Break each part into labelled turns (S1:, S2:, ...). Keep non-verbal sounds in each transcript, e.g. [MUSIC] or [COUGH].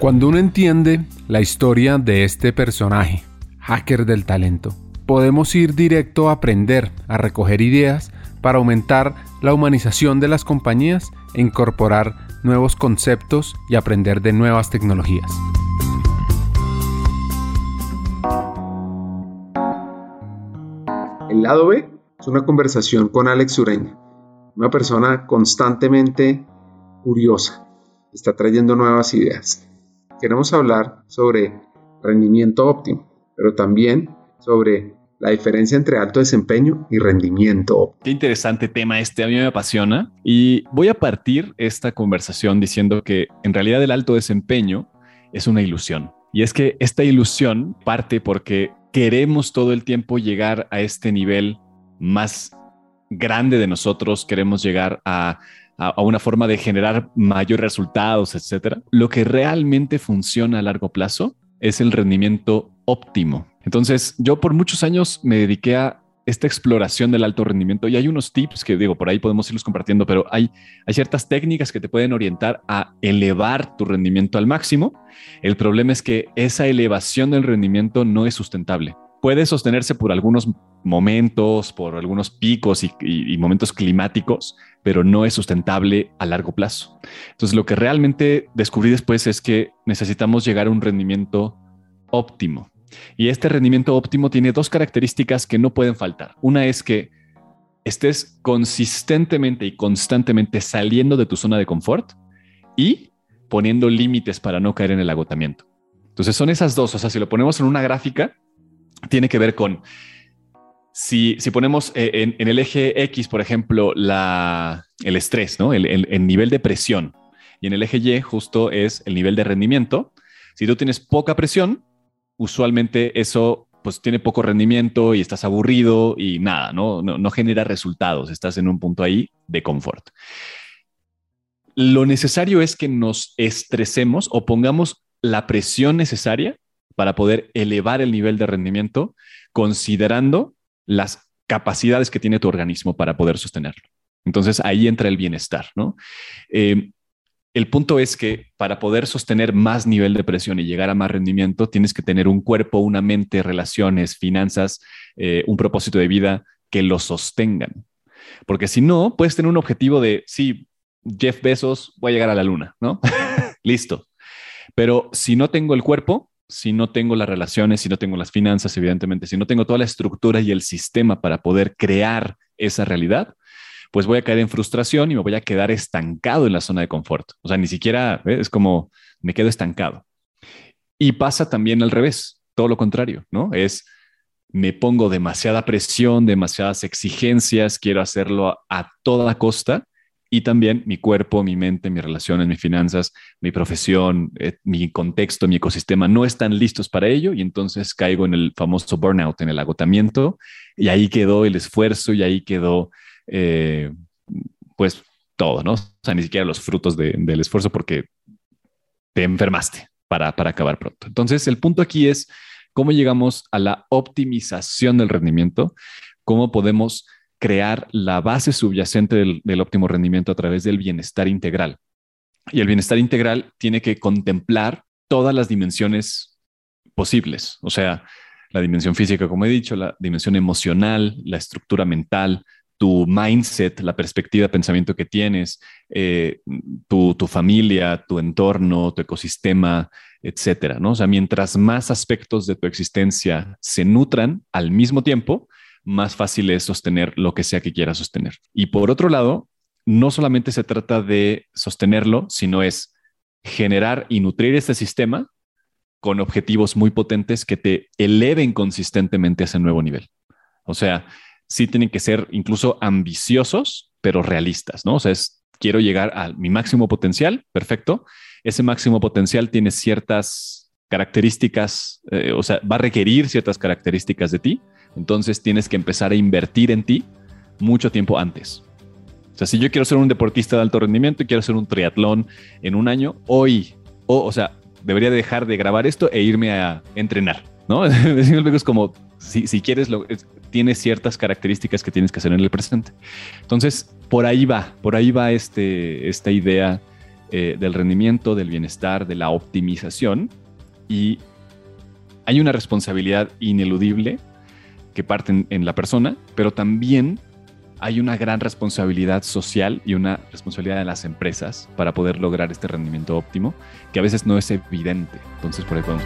S1: Cuando uno entiende la historia de este personaje, hacker del talento, podemos ir directo a aprender, a recoger ideas para aumentar la humanización de las compañías e incorporar nuevos conceptos y aprender de nuevas tecnologías.
S2: El lado B es una conversación con Alex Ureña, una persona constantemente curiosa, está trayendo nuevas ideas queremos hablar sobre rendimiento óptimo, pero también sobre la diferencia entre alto desempeño y rendimiento.
S3: Qué interesante tema este, a mí me apasiona y voy a partir esta conversación diciendo que en realidad el alto desempeño es una ilusión. Y es que esta ilusión parte porque queremos todo el tiempo llegar a este nivel más grande de nosotros, queremos llegar a a, una forma de generar mayores resultados, etcétera. Lo que realmente funciona a largo plazo es el rendimiento óptimo. Entonces, yo por muchos años me dediqué a esta exploración del alto rendimiento y hay unos tips que digo, por ahí podemos irlos compartiendo, pero hay, hay ciertas técnicas que te pueden orientar a elevar tu rendimiento al máximo. El problema es que esa elevación del rendimiento no es sustentable puede sostenerse por algunos momentos, por algunos picos y, momentos climáticos, pero no es sustentable a largo plazo. Entonces, lo que realmente descubrí después es que necesitamos llegar a un rendimiento óptimo. Y este rendimiento óptimo tiene dos características que no pueden faltar. Una es que estés consistentemente y constantemente saliendo de tu zona de confort y poniendo límites para no caer en el agotamiento. Entonces son esas dos, o sea, si lo ponemos en una gráfica, tiene que ver con si, ponemos eh, en, el eje X, por ejemplo, la, el estrés, ¿no? El, nivel de presión, y en el eje Y justo es el nivel de rendimiento. Si tú tienes poca presión, usualmente eso pues tiene poco rendimiento y estás aburrido y nada, ¿no? No, no genera resultados, estás en un punto ahí de confort. Lo necesario es que nos estresemos o pongamos la presión necesaria para poder elevar el nivel de rendimiento considerando las capacidades que tiene tu organismo para poder sostenerlo. Entonces ahí entra el bienestar, ¿no? Eh, el punto es que para poder sostener más nivel de presión y llegar a más rendimiento, tienes que tener un cuerpo, una mente, relaciones, finanzas, eh, un propósito de vida que lo sostengan. Porque si no, puedes tener un objetivo de, sí, Jeff Bezos, voy a llegar a la luna, ¿no? [LAUGHS] Listo. Pero si no tengo el cuerpo, si no tengo las relaciones, si no tengo las finanzas, evidentemente, si no tengo toda la estructura y el sistema para poder crear esa realidad, pues voy a caer en frustración y me voy a quedar estancado en la zona de confort. O sea, ni siquiera ¿eh? es como me quedo estancado. Y pasa también al revés, todo lo contrario, ¿no? Es me pongo demasiada presión, demasiadas exigencias, quiero hacerlo a toda costa y también mi cuerpo, mi mente, mis relaciones, mis finanzas, mi profesión, eh, mi contexto, mi ecosistema no están listos para ello y entonces caigo en el famoso burnout, en el agotamiento y ahí quedó el esfuerzo y ahí quedó eh, pues todo, ¿no? O sea, ni siquiera los frutos del esfuerzo porque te enfermaste para, para acabar pronto. Entonces, el punto aquí es cómo llegamos a la optimización del rendimiento, cómo podemos crear la base subyacente del, óptimo rendimiento a través del bienestar integral. Y el bienestar integral tiene que contemplar todas las dimensiones posibles, o sea, la dimensión física, como he dicho, la dimensión emocional, la estructura mental, tu mindset, la perspectiva pensamiento que tienes, eh, tu, tu, familia, tu entorno, tu ecosistema, etcétera, ¿no? O sea, mientras más aspectos de tu existencia se nutran al mismo tiempo, más fácil es sostener lo que sea que quieras sostener. Y por otro lado, no solamente se trata de sostenerlo, sino es generar y nutrir este sistema con objetivos muy potentes que te eleven consistentemente a ese nuevo nivel. O sea, sí tienen que ser incluso ambiciosos, pero realistas, ¿no? O sea, es, quiero llegar a mi máximo potencial, perfecto. Ese máximo potencial tiene ciertas características, eh, o sea, va a requerir ciertas características de ti, entonces tienes que empezar a invertir en ti mucho tiempo antes. O sea, si yo quiero ser un deportista de alto rendimiento y quiero hacer un triatlón en un año, hoy, o, o sea, debería dejar de grabar esto e irme a entrenar, ¿no? [LAUGHS] es como, si, si quieres, lo, tiene ciertas características que tienes que hacer en el presente. Entonces, por ahí va, por ahí va este, esta idea eh, del rendimiento, del bienestar, de la optimización y hay una responsabilidad ineludible que parte en la persona, pero también hay una gran responsabilidad social y una responsabilidad de las empresas para poder lograr este rendimiento óptimo, que a veces no es evidente. Entonces, por ahí podemos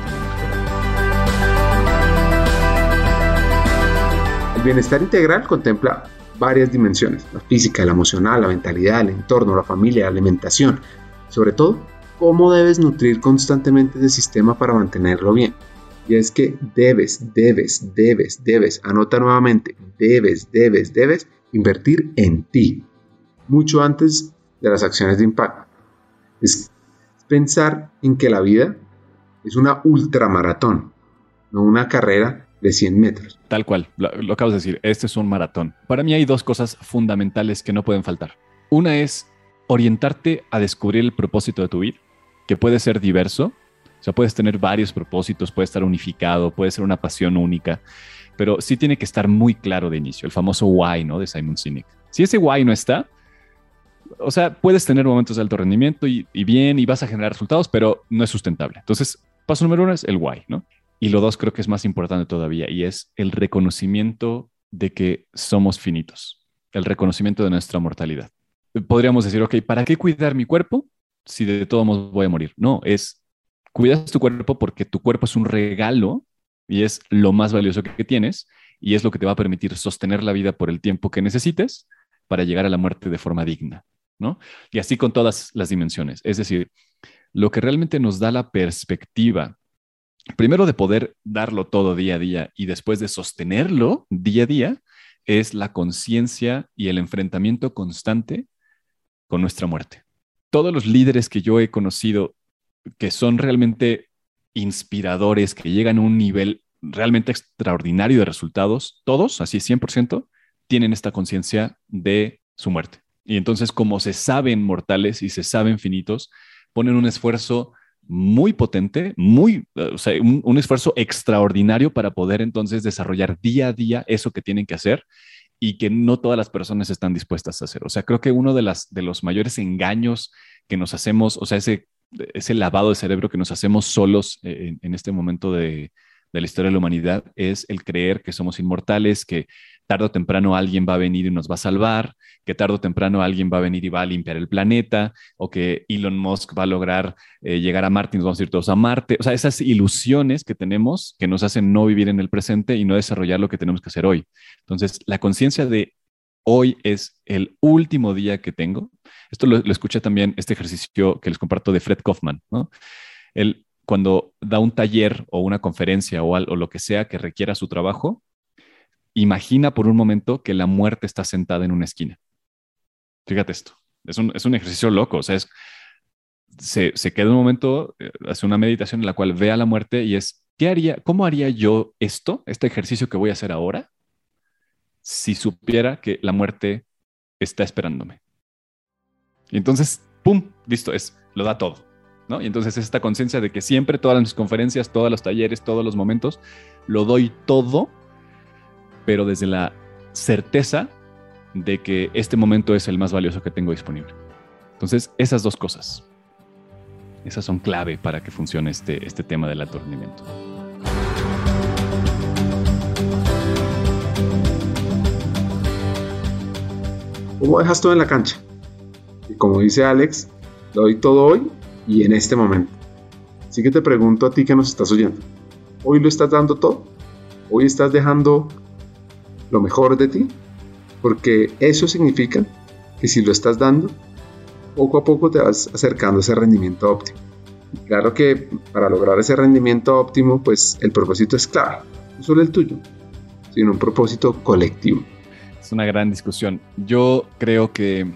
S2: El bienestar integral contempla varias dimensiones, la física, la emocional, la mentalidad, el entorno, la familia, la alimentación. Sobre todo, cómo debes nutrir constantemente ese sistema para mantenerlo bien. Y es que debes, debes, debes, debes, anota nuevamente, debes, debes, debes invertir en ti, mucho antes de las acciones de impacto. Es pensar en que la vida es una ultramaratón, no una carrera de 100 metros.
S3: Tal cual, lo, lo acabas de decir, este es un maratón. Para mí hay dos cosas fundamentales que no pueden faltar. Una es orientarte a descubrir el propósito de tu vida, que puede ser diverso, o sea, puedes tener varios propósitos, puede estar unificado, puede ser una pasión única, pero sí tiene que estar muy claro de inicio, el famoso why, ¿no? De Simon Sinek. Si ese why no está, o sea, puedes tener momentos de alto rendimiento y, bien y vas a generar resultados, pero no es sustentable. Entonces, paso número uno es el why, ¿no? Y lo dos creo que es más importante todavía y es el reconocimiento de que somos finitos, el reconocimiento de nuestra mortalidad. Podríamos decir, ok, ¿para qué cuidar mi cuerpo si de todos modos voy a morir? No, es cuidas tu cuerpo porque tu cuerpo es un regalo y es lo más valioso que tienes y es lo que te va a permitir sostener la vida por el tiempo que necesites para llegar a la muerte de forma digna, ¿no? Y así con todas las dimensiones. Es decir, lo que realmente nos da la perspectiva, primero de poder darlo todo día a día y después de sostenerlo día a día, es la conciencia y el enfrentamiento constante con nuestra muerte. Todos los líderes que yo he conocido que son realmente inspiradores, que llegan a un nivel realmente extraordinario de resultados, todos, así 100%, tienen esta conciencia de su muerte. Y entonces, como se saben mortales y se saben finitos, ponen un esfuerzo muy potente, muy, o sea, un, esfuerzo extraordinario para poder entonces desarrollar día a día eso que tienen que hacer y que no todas las personas están dispuestas a hacer. O sea, creo que uno de, las, de los mayores engaños que nos hacemos, o sea, ese ese lavado de cerebro que nos hacemos solos eh, en, este momento de, la historia de la humanidad es el creer que somos inmortales, que tarde o temprano alguien va a venir y nos va a salvar, que tarde o temprano alguien va a venir y va a limpiar el planeta, o que Elon Musk va a lograr eh, llegar a Marte y nos vamos a ir todos a Marte. O sea, esas ilusiones que tenemos que nos hacen no vivir en el presente y no desarrollar lo que tenemos que hacer hoy. Entonces, la conciencia de hoy es el último día que tengo, esto lo, escuché también, este ejercicio que les comparto de Fred Kaufman. Él, cuando da un taller o una conferencia o, o lo que sea que requiera su trabajo, imagina por un momento que la muerte está sentada en una esquina. Fíjate esto, es un, es un ejercicio loco, o sea, se, se, queda un momento, eh, hace una meditación en la cual ve a la muerte y es, ¿qué haría, cómo haría yo esto, este ejercicio que voy a hacer ahora, si supiera que la muerte está esperándome? Y entonces, ¡pum! Listo, es, lo da todo. ¿no? Y entonces es esta conciencia de que siempre, todas las conferencias, todos los talleres, todos los momentos, lo doy todo, pero desde la certeza de que este momento es el más valioso que tengo disponible. Entonces, esas dos cosas, esas son clave para que funcione este, este tema del aturdimiento.
S2: ¿Cómo dejas todo en la cancha? Y como dice Alex, doy todo hoy y en este momento. Así que te pregunto a ti que nos estás oyendo. ¿Hoy lo estás dando todo? ¿Hoy estás dejando lo mejor de ti? Porque eso significa que si lo estás dando, poco a poco te vas acercando a ese rendimiento óptimo. claro que para lograr ese rendimiento óptimo, pues el propósito es clave, no solo el tuyo, sino un propósito colectivo.
S3: Es una gran discusión. Yo creo que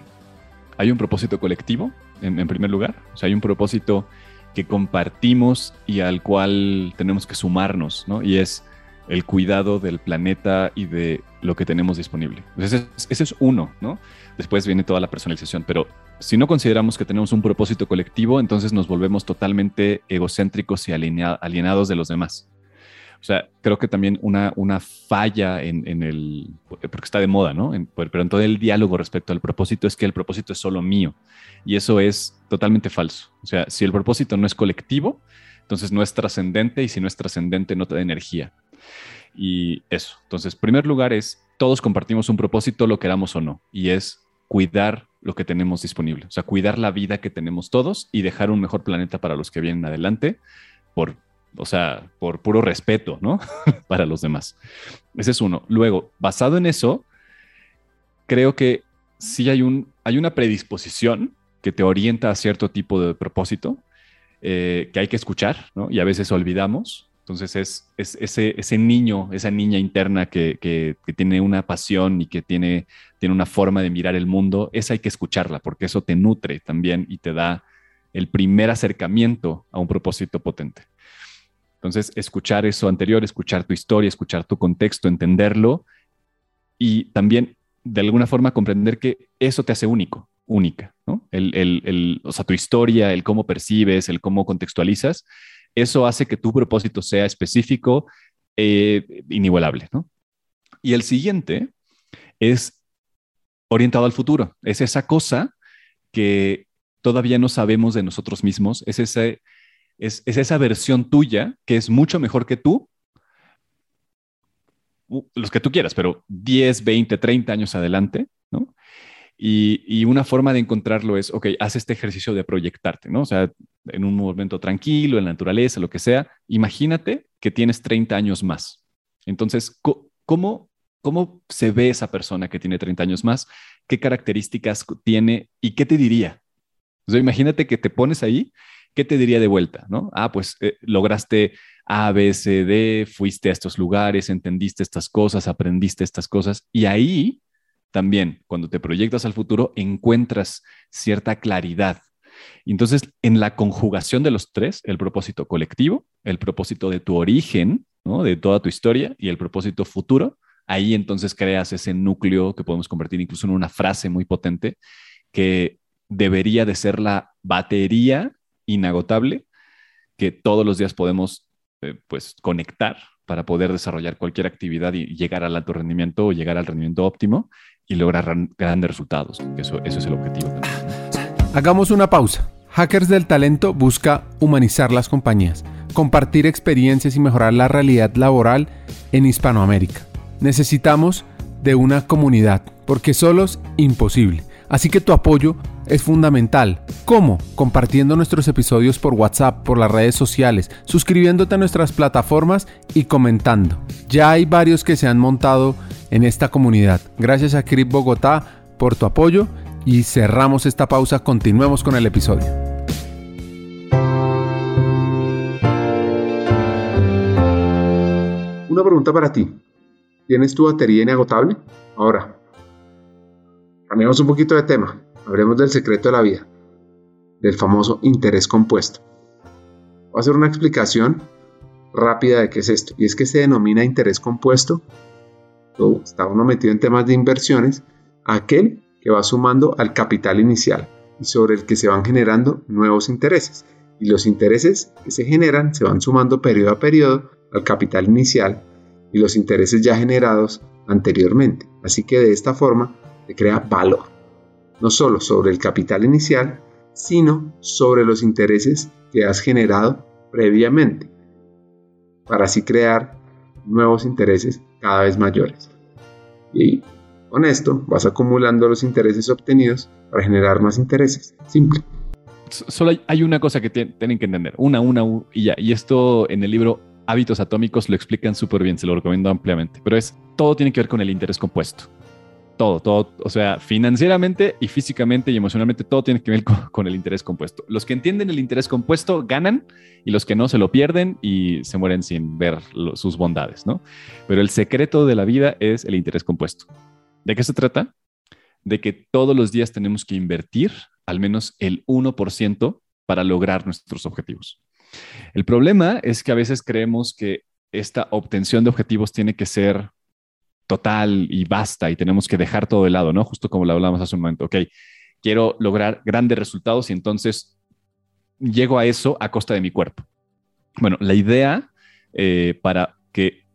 S3: hay un propósito colectivo, en, primer lugar. O sea, hay un propósito que compartimos y al cual tenemos que sumarnos, ¿no? Y es el cuidado del planeta y de lo que tenemos disponible. ese, es uno, ¿no? Después viene toda la personalización, pero si no consideramos que tenemos un propósito colectivo, entonces nos volvemos totalmente egocéntricos y alienados de los demás. O sea, creo que también una, una falla en, el, porque está de moda, ¿no? pero en todo el diálogo respecto al propósito es que el propósito es solo mío. Y eso es totalmente falso. O sea, si el propósito no es colectivo, entonces no es trascendente y si no es trascendente no te da energía. Y eso. Entonces, primer lugar es, todos compartimos un propósito, lo queramos o no, y es cuidar lo que tenemos disponible. O sea, cuidar la vida que tenemos todos y dejar un mejor planeta para los que vienen adelante por o sea, por puro respeto, ¿no? [LAUGHS] Para los demás. Ese es uno. Luego, basado en eso, creo que sí hay, un, hay una predisposición que te orienta a cierto tipo de propósito eh, que hay que escuchar, ¿no? Y a veces olvidamos. Entonces es, ese, niño, esa niña interna que, que, tiene una pasión y que tiene, tiene una forma de mirar el mundo, esa hay que escucharla porque eso te nutre también y te da el primer acercamiento a un propósito potente. Entonces, escuchar eso anterior, escuchar tu historia, escuchar tu contexto, entenderlo y también de alguna forma comprender que eso te hace único, única, ¿no? El, o sea, tu historia, el cómo percibes, el cómo contextualizas, eso hace que tu propósito sea específico, e inigualable, ¿no? Y el siguiente es orientado al futuro, es esa cosa que todavía no sabemos de nosotros mismos, es ese es, esa versión tuya que es mucho mejor que tú, los que tú quieras, pero 10, 20, 30 años adelante, ¿no? Y, una forma de encontrarlo es, ok, haz este ejercicio de proyectarte, ¿no? O sea, en un momento tranquilo, en la naturaleza, lo que sea, imagínate que tienes 30 años más. Entonces, ¿cómo, cómo se ve esa persona que tiene 30 años más? ¿Qué características tiene y qué te diría? O imagínate que te pones ahí ¿qué te diría de vuelta? ¿no? Ah, pues eh, lograste A, B, C, D, fuiste a estos lugares, entendiste estas cosas, aprendiste estas cosas y ahí también, cuando te proyectas al futuro, encuentras cierta claridad. Entonces, en la conjugación de los tres, el propósito colectivo, el propósito de tu origen, ¿no? de toda tu historia y el propósito futuro, ahí entonces creas ese núcleo que podemos convertir incluso en una frase muy potente que debería de ser la batería inagotable que todos los días podemos eh, pues conectar para poder desarrollar cualquier actividad y llegar al alto rendimiento o llegar al rendimiento óptimo y lograr grandes resultados. Eso, eso es el objetivo.
S1: Hagamos una pausa. Hackers del Talento busca humanizar las compañías, compartir experiencias y mejorar la realidad laboral en Hispanoamérica. Necesitamos de una comunidad, porque solos imposible. Así que tu apoyo es fundamental. ¿Cómo? Compartiendo nuestros episodios por WhatsApp, por las redes sociales, suscribiéndote a nuestras plataformas y comentando. Ya hay varios que se han montado en esta comunidad. Gracias a Crip Bogotá por tu apoyo y cerramos esta pausa. Continuemos con el episodio.
S2: Una pregunta para ti. ¿Tienes tu batería inagotable? Ahora, cambiamos un poquito de tema. Hablemos del secreto de la vida, del famoso interés compuesto. Voy a hacer una explicación rápida de qué es esto. Y es que se denomina interés compuesto, o está uno metido en temas de inversiones, aquel que va sumando al capital inicial y sobre el que se van generando nuevos intereses. Y los intereses que se generan se van sumando periodo a periodo al capital inicial y los intereses ya generados anteriormente. Así que de esta forma se crea valor no solo sobre el capital inicial, sino sobre los intereses que has generado previamente, para así crear nuevos intereses cada vez mayores. Y con esto vas acumulando los intereses obtenidos para generar más intereses. Simple.
S3: Solo hay, una cosa que tienen que entender, una, una, y ya. Y esto en el libro Hábitos Atómicos lo explican súper bien, se lo recomiendo ampliamente. Pero es, todo tiene que ver con el interés compuesto todo, todo, o sea, financieramente y físicamente y emocionalmente, todo tiene que ver con, el interés compuesto. Los que entienden el interés compuesto ganan y los que no se lo pierden y se mueren sin ver sus bondades, ¿no? Pero el secreto de la vida es el interés compuesto. ¿De qué se trata? De que todos los días tenemos que invertir al menos el 1% para lograr nuestros objetivos. El problema es que a veces creemos que esta obtención de objetivos tiene que ser total y basta y tenemos que dejar todo de lado, ¿no? Justo como lo hablamos hace un momento, ok, quiero lograr grandes resultados y entonces llego a eso a costa de mi cuerpo. Bueno, la idea eh, para que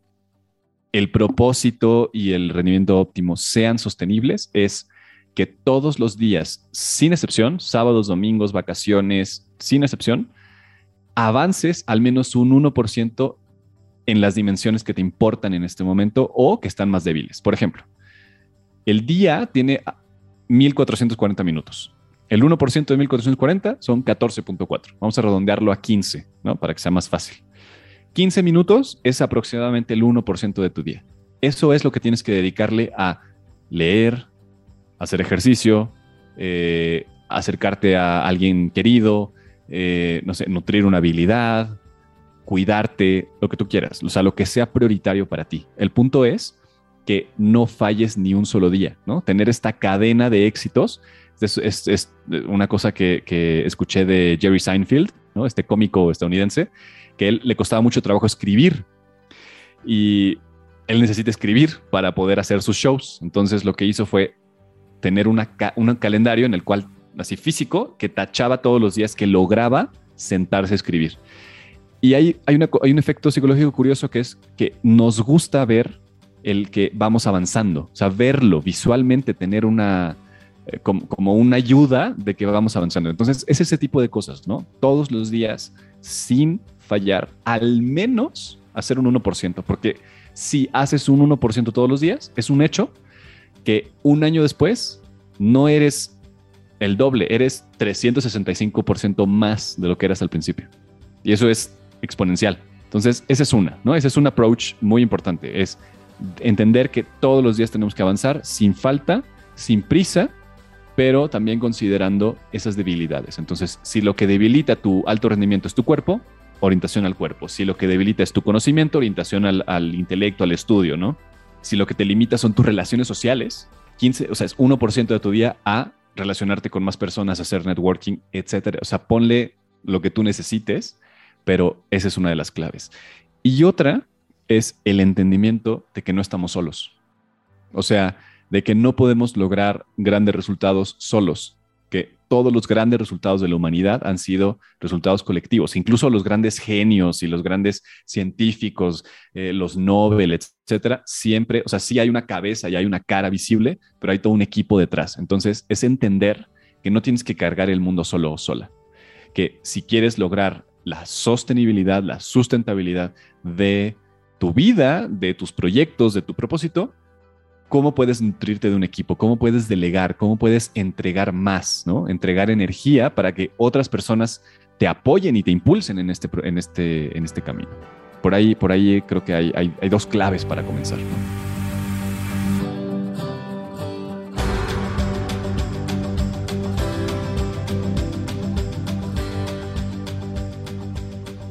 S3: el propósito y el rendimiento óptimo sean sostenibles es que todos los días, sin excepción, sábados, domingos, vacaciones, sin excepción, avances al menos un 1% en las dimensiones que te importan en este momento o que están más débiles. Por ejemplo, el día tiene 1440 minutos. El 1% de 1440 son 14.4. Vamos a redondearlo a 15, ¿no? Para que sea más fácil. 15 minutos es aproximadamente el 1% de tu día. Eso es lo que tienes que dedicarle a leer, hacer ejercicio, eh, acercarte a alguien querido, eh, no sé, nutrir una habilidad, cuidarte, lo que tú quieras, o sea, lo que sea prioritario para ti. El punto es que no falles ni un solo día, ¿no? Tener esta cadena de éxitos es, una cosa que, escuché de Jerry Seinfeld, ¿no? Este cómico estadounidense, que él le costaba mucho trabajo escribir y él necesita escribir para poder hacer sus shows. Entonces lo que hizo fue tener un calendario en el cual, así físico, que tachaba todos los días que lograba sentarse a escribir. Y hay, hay, hay un efecto psicológico curioso que es que nos gusta ver el que vamos avanzando, o sea, verlo visualmente, tener una, eh, como, como, una ayuda de que vamos avanzando. Entonces, es ese tipo de cosas, ¿no? Todos los días, sin fallar, al menos hacer un 1%, porque si haces un 1% todos los días, es un hecho que un año después no eres el doble, eres 365% más de lo que eras al principio. Y eso es exponencial. Entonces, esa es una, ¿no? Ese es un approach muy importante, es entender que todos los días tenemos que avanzar sin falta, sin prisa, pero también considerando esas debilidades. Entonces, si lo que debilita tu alto rendimiento es tu cuerpo, orientación al cuerpo. Si lo que debilita es tu conocimiento, orientación al, al intelecto, al estudio, ¿no? Si lo que te limita son tus relaciones sociales, 15, o sea, es 1% de tu día a relacionarte con más personas, hacer networking, etcétera. O sea, ponle lo que tú necesites pero esa es una de las claves. Y otra es el entendimiento de que no estamos solos. O sea, de que no podemos lograr grandes resultados solos, que todos los grandes resultados de la humanidad han sido resultados colectivos, incluso los grandes genios y los grandes científicos, eh, los Nobel, etcétera, siempre, o sea, sí hay una cabeza y hay una cara visible, pero hay todo un equipo detrás. Entonces, es entender que no tienes que cargar el mundo solo o sola, que si quieres lograr la sostenibilidad, la sustentabilidad de tu vida, de tus proyectos, de tu propósito, cómo puedes nutrirte de un equipo, cómo puedes delegar, cómo puedes entregar más, ¿no? Entregar energía para que otras personas te apoyen y te impulsen en este, en este, en este camino. Por ahí, por ahí creo que hay, hay dos claves para comenzar.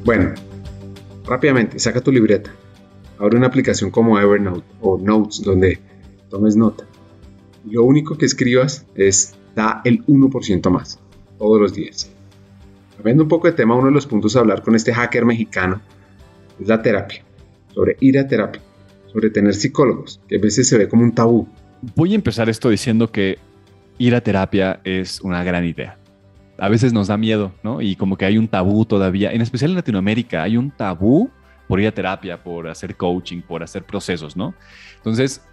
S2: Bueno, rápidamente, saca tu libreta. Abre una aplicación como Evernote o Notes donde tomes nota. lo único que escribas es da el 1% más todos los días. Cambiando un poco de tema, uno de los puntos a hablar con este hacker mexicano es la terapia. Sobre ir a terapia, sobre tener psicólogos, que a veces se ve como un tabú.
S3: Voy a empezar esto diciendo que ir a terapia es una gran idea a veces nos da miedo, ¿no? Y como que hay un tabú todavía, en especial en Latinoamérica, hay un tabú por ir a terapia, por hacer coaching, por hacer procesos, ¿no? Entonces,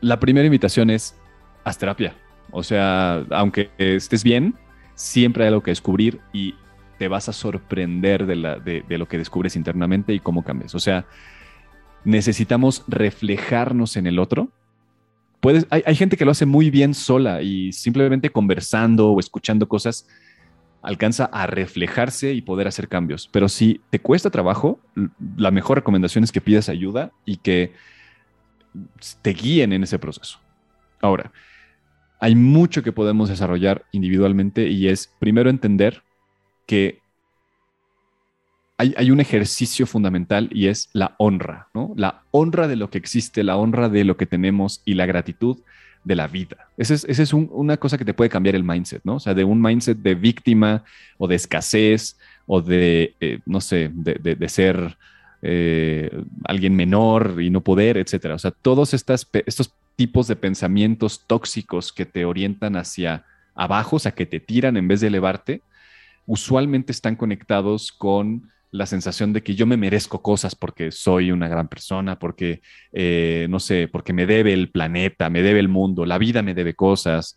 S3: la primera invitación es, haz terapia. O sea, aunque estés bien, siempre hay algo que descubrir y te vas a sorprender de, de, lo que descubres internamente y cómo cambias. O sea, necesitamos reflejarnos en el otro hay, gente que lo hace muy bien sola y simplemente conversando o escuchando cosas alcanza a reflejarse y poder hacer cambios. Pero si te cuesta trabajo, la mejor recomendación es que pidas ayuda y que te guíen en ese proceso. Ahora, hay mucho que podemos desarrollar individualmente y es primero entender que hay, un ejercicio fundamental y es la honra, ¿no? La honra de lo que existe, la honra de lo que tenemos y la gratitud de la vida. Esa es, una cosa que te puede cambiar el mindset, ¿no? O sea, de un mindset de víctima o de escasez o de, eh, no sé, de, ser eh, alguien menor y no poder, etcétera. O sea, todos estos tipos de pensamientos tóxicos que te orientan hacia abajo, o sea, que te tiran en vez de elevarte, usualmente están conectados con la sensación de que yo me merezco cosas porque soy una gran persona, porque, eh, no sé, porque me debe el planeta, me debe el mundo, la vida me debe cosas.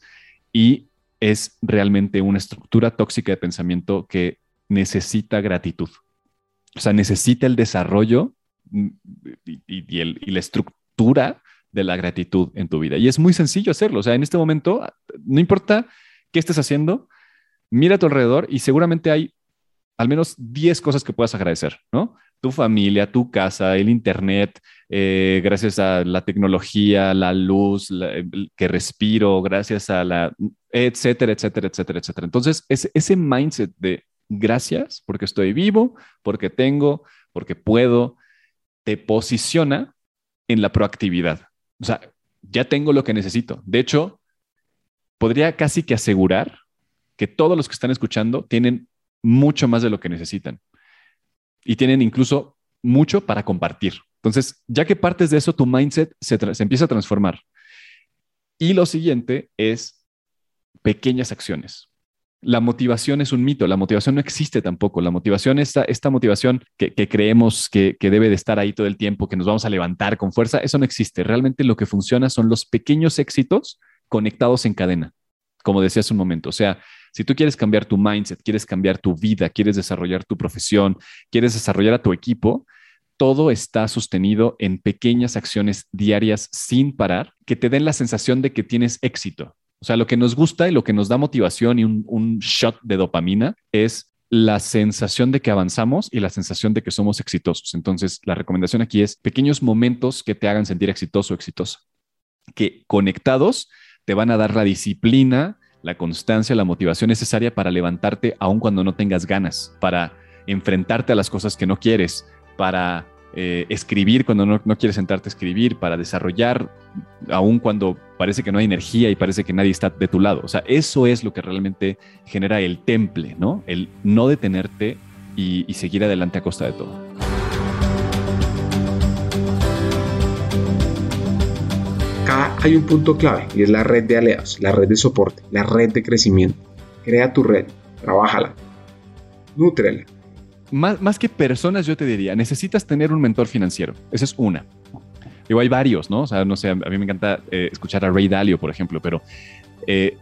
S3: Y es realmente una estructura tóxica de pensamiento que necesita gratitud. O sea, necesita el desarrollo mm, y, la estructura de la gratitud en tu vida. Y es muy sencillo hacerlo. O sea, en este momento, no importa qué estés haciendo, mira a tu alrededor y seguramente hay al menos 10 cosas que puedas agradecer, ¿no? Tu familia, tu casa, el Internet, eh, gracias a la tecnología, la luz que respiro, gracias a la, etcétera, etcétera, etcétera, etcétera. Entonces, ese mindset de gracias porque estoy vivo, porque tengo, porque puedo, te posiciona en la proactividad. O sea, ya tengo lo que necesito. De hecho, podría casi que asegurar que todos los que están escuchando tienen mucho más de lo que necesitan y tienen incluso mucho para compartir. Entonces, ya que partes de eso, tu mindset se, se empieza a transformar. Y lo siguiente es pequeñas acciones la motivación es un mito, la motivación no existe tampoco. La motivación, esta, motivación que, creemos que, debe de estar ahí todo el tiempo, que nos vamos a levantar con fuerza, eso no existe. Realmente lo que funciona son los pequeños éxitos conectados en cadena, como decía hace un momento. O sea, si tú quieres cambiar tu mindset, quieres cambiar tu vida, quieres desarrollar tu profesión, quieres desarrollar a tu equipo, todo está sostenido en pequeñas acciones diarias sin parar que te den la sensación de que tienes éxito. O sea, lo que nos gusta y lo que nos da motivación y un, shot de dopamina es la sensación de que avanzamos y la sensación de que somos exitosos. Entonces, la recomendación aquí es pequeños momentos que te hagan sentir exitoso o exitosa, que conectados te van a dar la disciplina, la constancia, la motivación necesaria para levantarte aun cuando no tengas ganas, para enfrentarte a las cosas que no quieres, para eh, escribir cuando no, quieres sentarte a escribir, para desarrollar, aun cuando parece que no hay energía y parece que nadie está de tu lado. O sea, eso es lo que realmente genera el temple, ¿no? El no detenerte y seguir adelante a costa de todo.
S2: Hay un punto clave y es la red de aliados, la red de soporte, la red de crecimiento. Crea tu red, trabájala, nútrela,
S3: más, que personas, yo te diría, necesitas tener un mentor financiero. Esa es una. Digo, hay varios, ¿no? O sea, no sé, a mí me encanta eh, escuchar a Ray Dalio, por ejemplo, pero eh,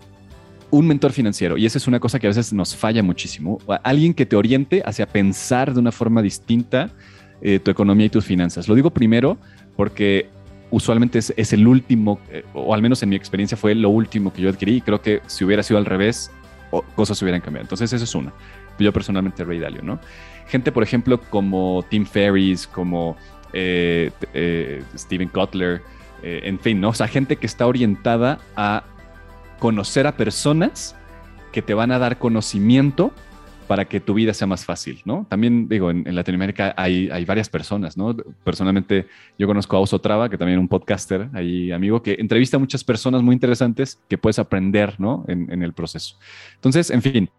S3: un mentor financiero, y esa es una cosa que a veces nos falla muchísimo, alguien que te oriente hacia pensar de una forma distinta eh, tu economía y tus finanzas. Lo digo primero porque usualmente es, el último, o al menos en mi experiencia fue lo último que yo adquirí, y creo que si hubiera sido al revés, cosas hubieran cambiado. Entonces, eso es una. Yo personalmente, Ray Dalio, ¿no? gente, por ejemplo, como Tim Ferriss, como eh, eh, Steven Kotler, eh, en fin, ¿no? O sea, gente que está orientada a conocer a personas que te van a dar conocimiento para que tu vida sea más fácil, ¿no? También digo, en, Latinoamérica hay, hay, varias personas, ¿no? Personalmente yo conozco a Oso Traba, que también es un podcaster, ahí amigo, que entrevista a muchas personas muy interesantes que puedes aprender, ¿no? En, en el proceso. Entonces, en fin,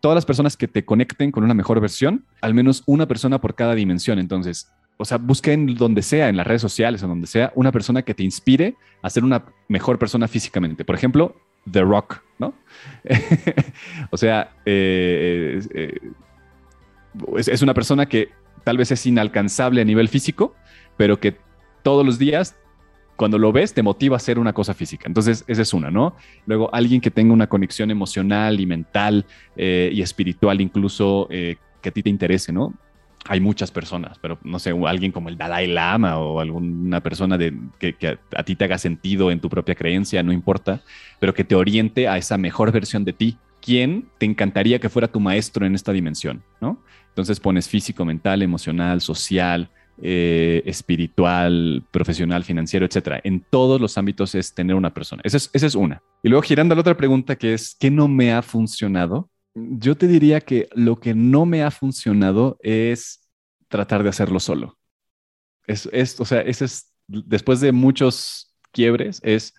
S3: todas las personas que te conecten con una mejor versión, al menos una persona por cada dimensión. Entonces, o sea, busquen donde sea, en las redes sociales o donde sea, una persona que te inspire a ser una mejor persona físicamente. Por ejemplo, The Rock, ¿no? [LAUGHS] o sea, eh, eh, es una persona que tal vez es inalcanzable a nivel físico, pero que todos los días cuando lo ves te motiva a hacer una cosa física. Entonces, esa es una, ¿no? Luego, alguien que tenga una conexión emocional y mental eh, y espiritual incluso que a ti te interese, ¿no? Hay muchas personas, pero no sé, alguien como el Dalai Lama o alguna persona de, que, a, ti te haga sentido en tu propia creencia, no importa, pero que te oriente a esa mejor versión de ti. ¿Quién te encantaría que fuera tu maestro en esta dimensión? ¿no? Entonces pones físico, mental, emocional, social, eh, espiritual, profesional, financiero, etcétera. En todos los ámbitos es tener una persona. Esa es, esa es una. Y luego girando a la otra pregunta que es, ¿qué no me ha funcionado? Yo te diría que lo que no me ha funcionado es tratar de hacerlo solo. Es, es, o sea, ese es, después de muchos quiebres, es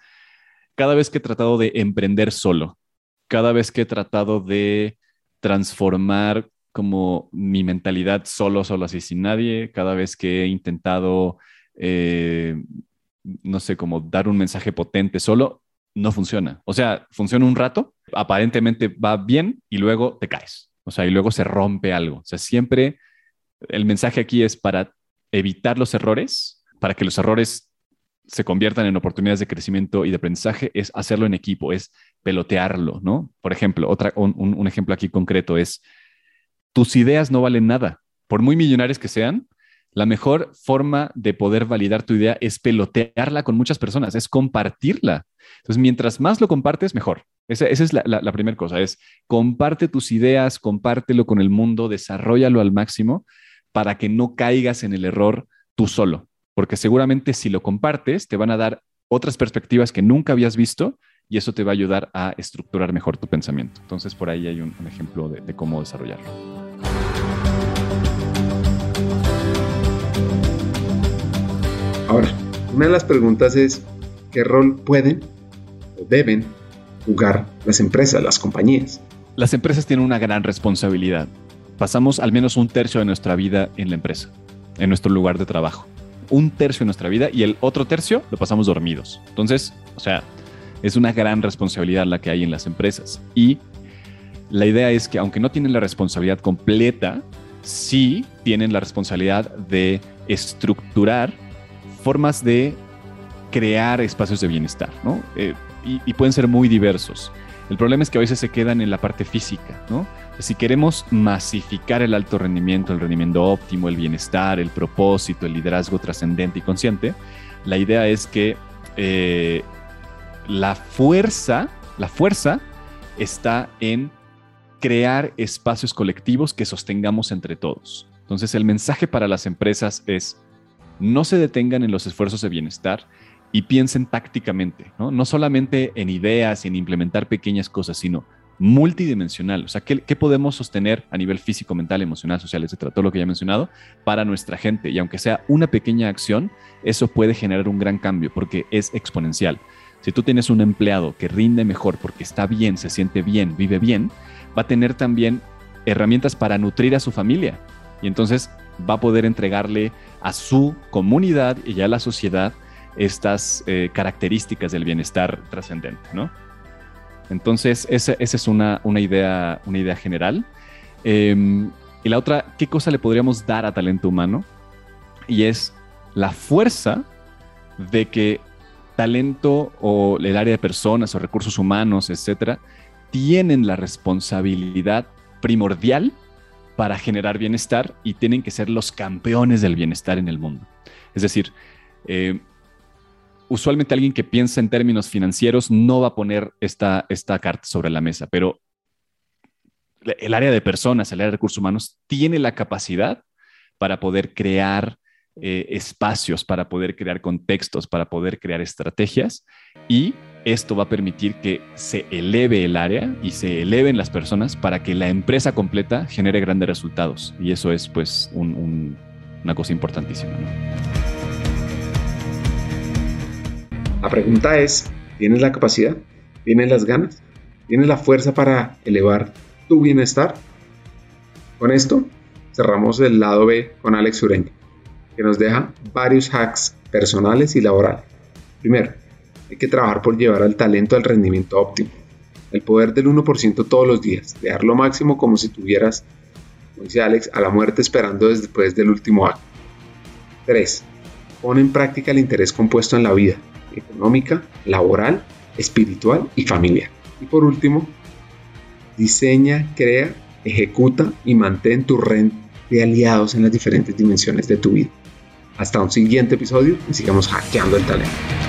S3: cada vez que he tratado de emprender solo, cada vez que he tratado de transformar como mi mentalidad solo, solo así, sin nadie. Cada vez que he intentado, eh, no sé, como dar un mensaje potente solo, no funciona. O sea, funciona un rato, aparentemente va bien y luego te caes. O sea, y luego se rompe algo. O sea, siempre el mensaje aquí es para evitar los errores, para que los errores se conviertan en oportunidades de crecimiento y de aprendizaje, es hacerlo en equipo, es pelotearlo, ¿no? Por ejemplo, otra, un ejemplo aquí concreto es, tus ideas no valen nada. Por muy millonarios que sean, la mejor forma de poder validar tu idea es pelotearla con muchas personas, es compartirla. Entonces, mientras más lo compartes, mejor. Esa, es la, primera cosa, es comparte tus ideas, compártelo con el mundo, desarrollalo al máximo para que no caigas en el error tú solo. Porque seguramente si lo compartes, te van a dar otras perspectivas que nunca habías visto y eso te va a ayudar a estructurar mejor tu pensamiento. Entonces, por ahí hay un, ejemplo de cómo desarrollarlo.
S2: Ahora, una de las preguntas es, ¿qué rol pueden o deben jugar las empresas, las compañías?
S3: Las empresas tienen una gran responsabilidad. Pasamos al menos un tercio de nuestra vida en la empresa, en nuestro lugar de trabajo. Un tercio de nuestra vida y el otro tercio lo pasamos dormidos. Entonces, o sea, es una gran responsabilidad la que hay en las empresas. Y la idea es que aunque no tienen la responsabilidad completa, sí tienen la responsabilidad de estructurar formas de crear espacios de bienestar, ¿no? Eh, y, pueden ser muy diversos. El problema es que a veces se quedan en la parte física, ¿no? Si queremos masificar el alto rendimiento, el rendimiento óptimo, el bienestar, el propósito, el liderazgo trascendente y consciente, la idea es que eh, la fuerza, la fuerza está en crear espacios colectivos que sostengamos entre todos. Entonces el mensaje para las empresas es no se detengan en los esfuerzos de bienestar y piensen tácticamente, ¿no? No solamente en ideas y en implementar pequeñas cosas, sino multidimensional. O sea, ¿qué, podemos sostener a nivel físico, mental, emocional, social, etcétera? Todo lo que ya he mencionado para nuestra gente. Y aunque sea una pequeña acción, eso puede generar un gran cambio porque es exponencial. Si tú tienes un empleado que rinde mejor porque está bien, se siente bien, vive bien, va a tener también herramientas para nutrir a su familia. Y entonces va a poder entregarle a su comunidad y a la sociedad estas eh, características del bienestar trascendente, ¿no? Entonces, esa, es una, idea, una idea general. Em, y la otra, ¿qué cosa le podríamos dar a talento humano? Y es la fuerza de que talento o el área de personas o recursos humanos, etcétera, tienen la responsabilidad primordial para generar bienestar y tienen que ser los campeones del bienestar en el mundo. Es decir, eh, usualmente alguien que piensa en términos financieros no va a poner esta, esta carta sobre la mesa, pero el área de personas, el área de recursos humanos, tiene la capacidad para poder crear eh, espacios, para poder crear contextos, para poder crear estrategias y esto va a permitir que se eleve el área y se eleven las personas para que la empresa completa genere grandes resultados. Y eso es pues una cosa importantísima.
S2: La pregunta es, ¿tienes la capacidad? ¿Tienes las ganas? ¿Tienes la fuerza para elevar tu bienestar? Con esto cerramos el lado B con Alex Ureña, que nos deja varios hacks personales y laborales. Primero, hay que trabajar por llevar al talento al rendimiento óptimo. El poder del 1% todos los días, dejar lo máximo como si tuvieras, como dice Alex, a la muerte esperando después del último acto. 3. Pon en práctica el interés compuesto en la vida, económica, laboral, espiritual y familiar. Y por último, diseña, crea, ejecuta y mantén tu red de aliados en las diferentes dimensiones de tu vida. Hasta un siguiente episodio y sigamos hackeando el talento.